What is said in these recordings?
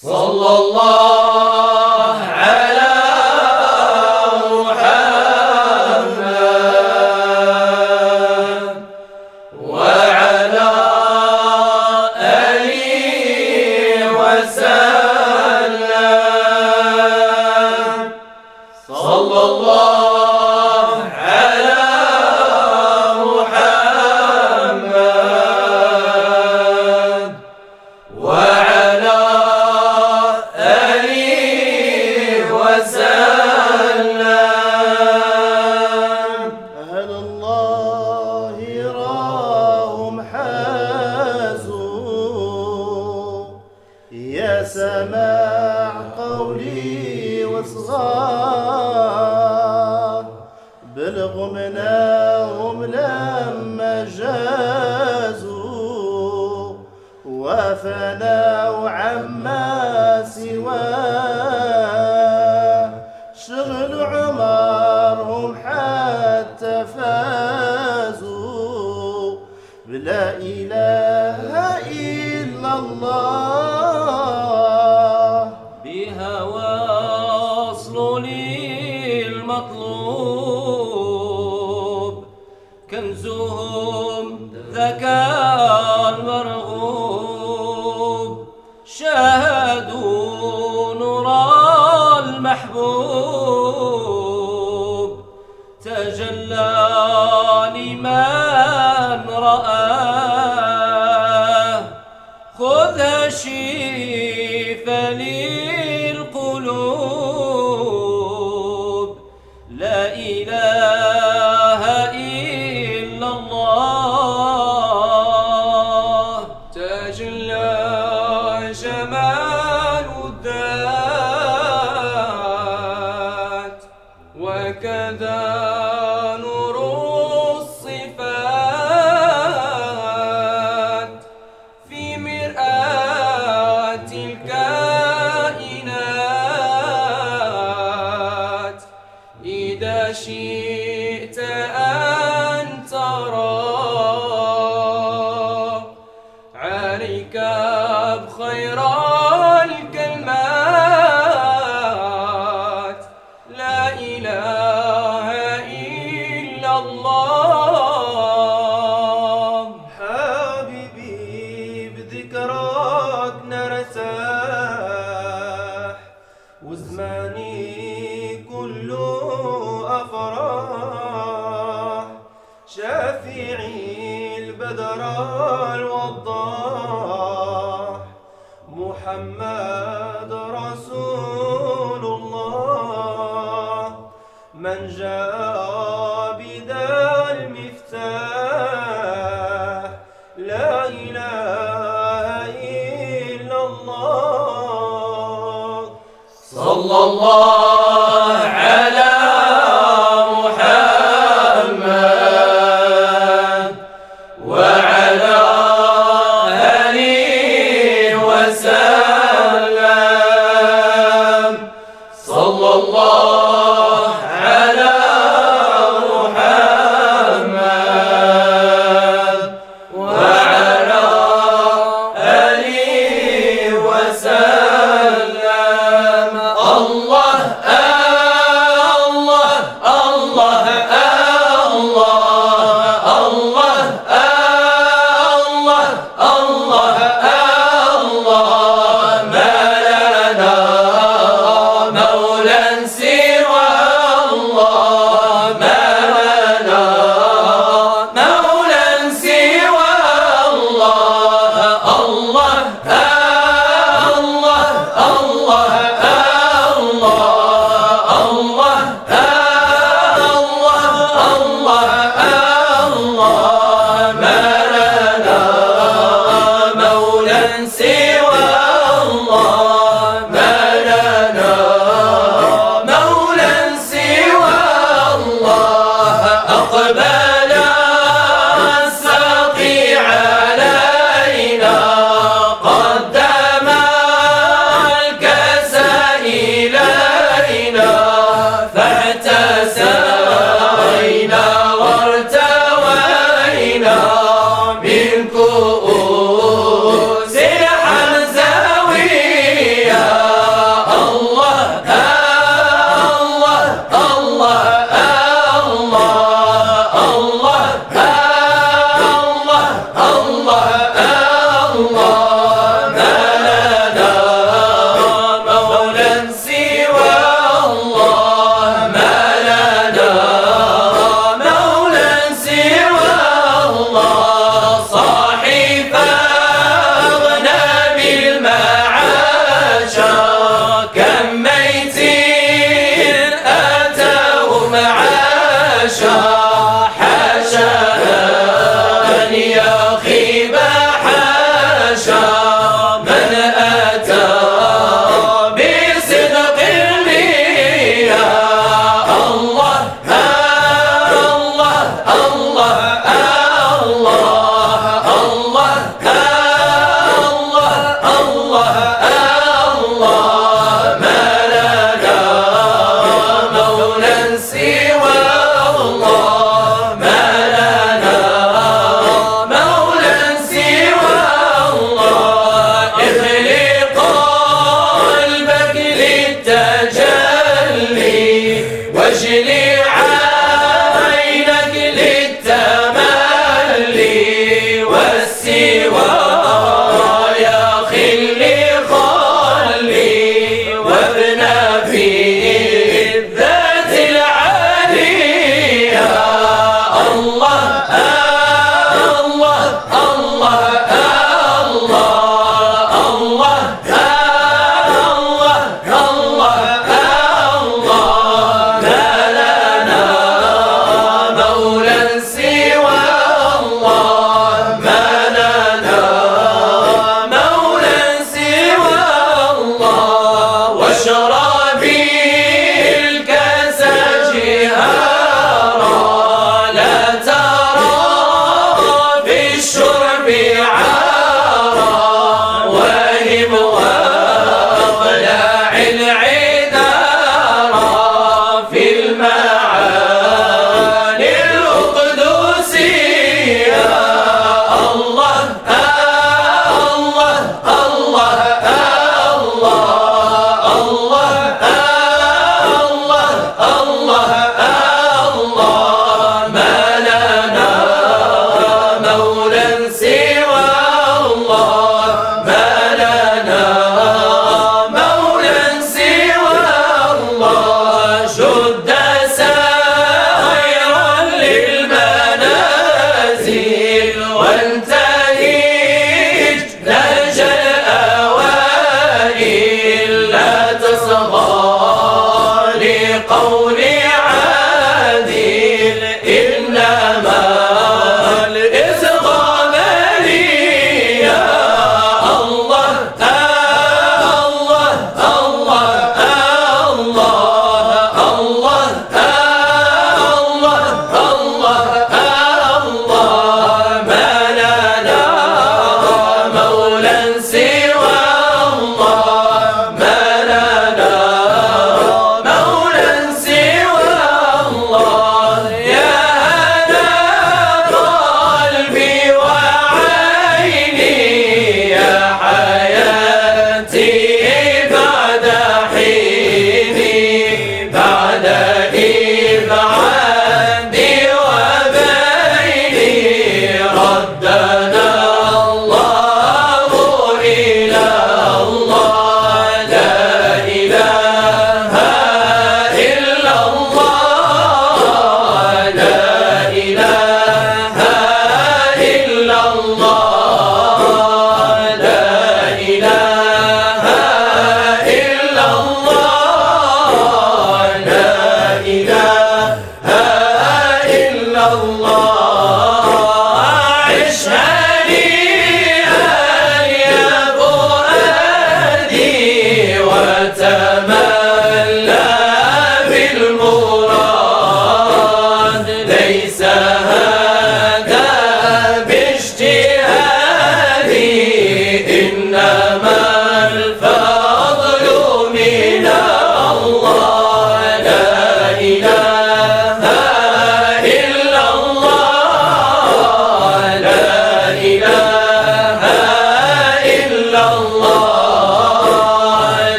sallallahu الله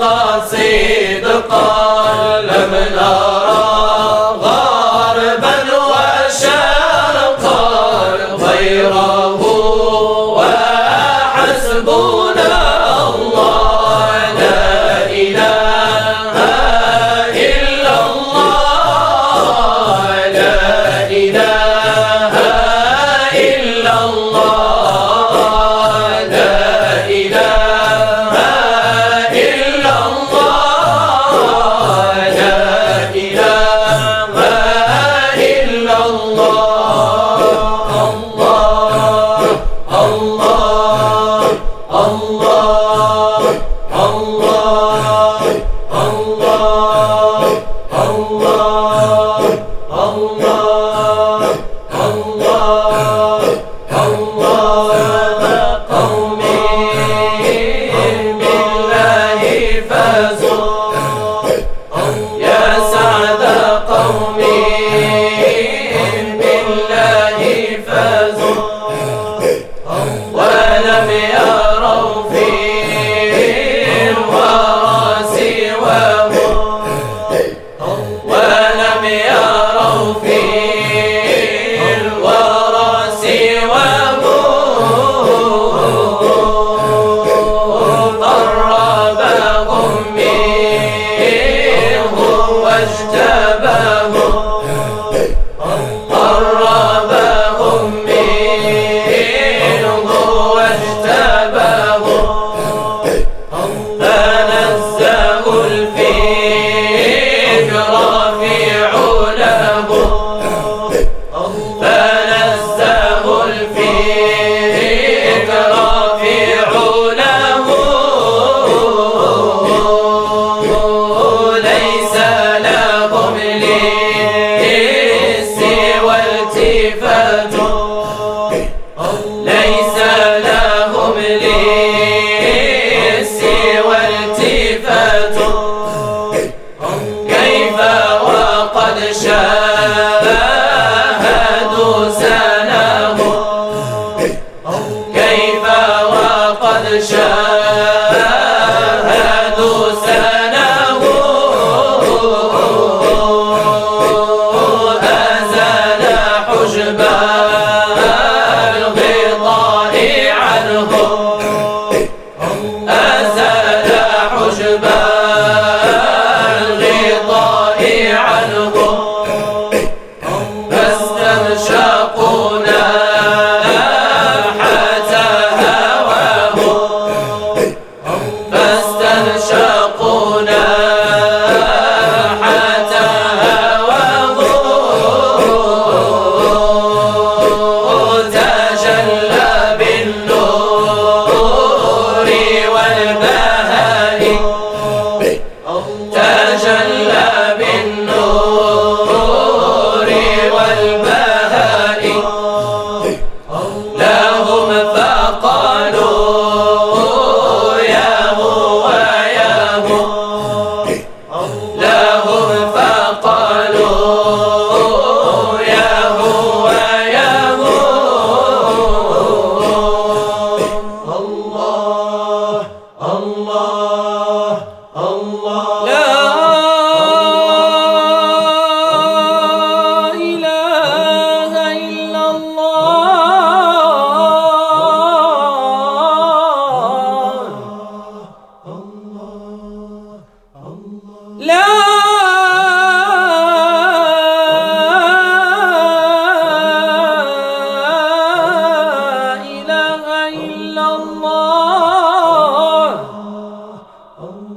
Allah say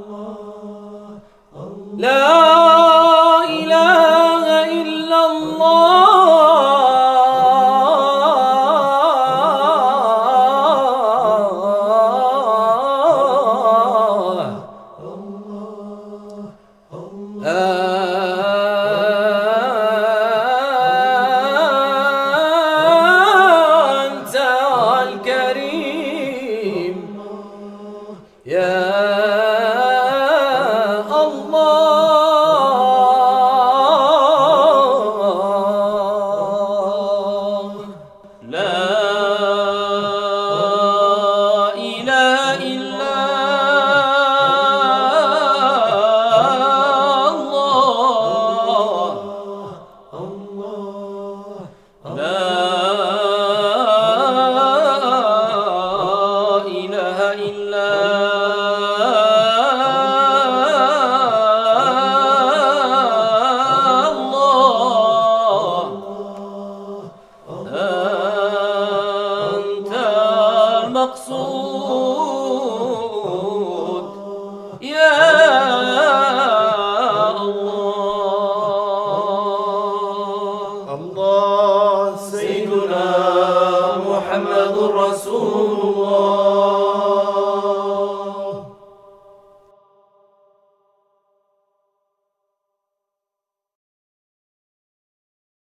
الله. الله Oh.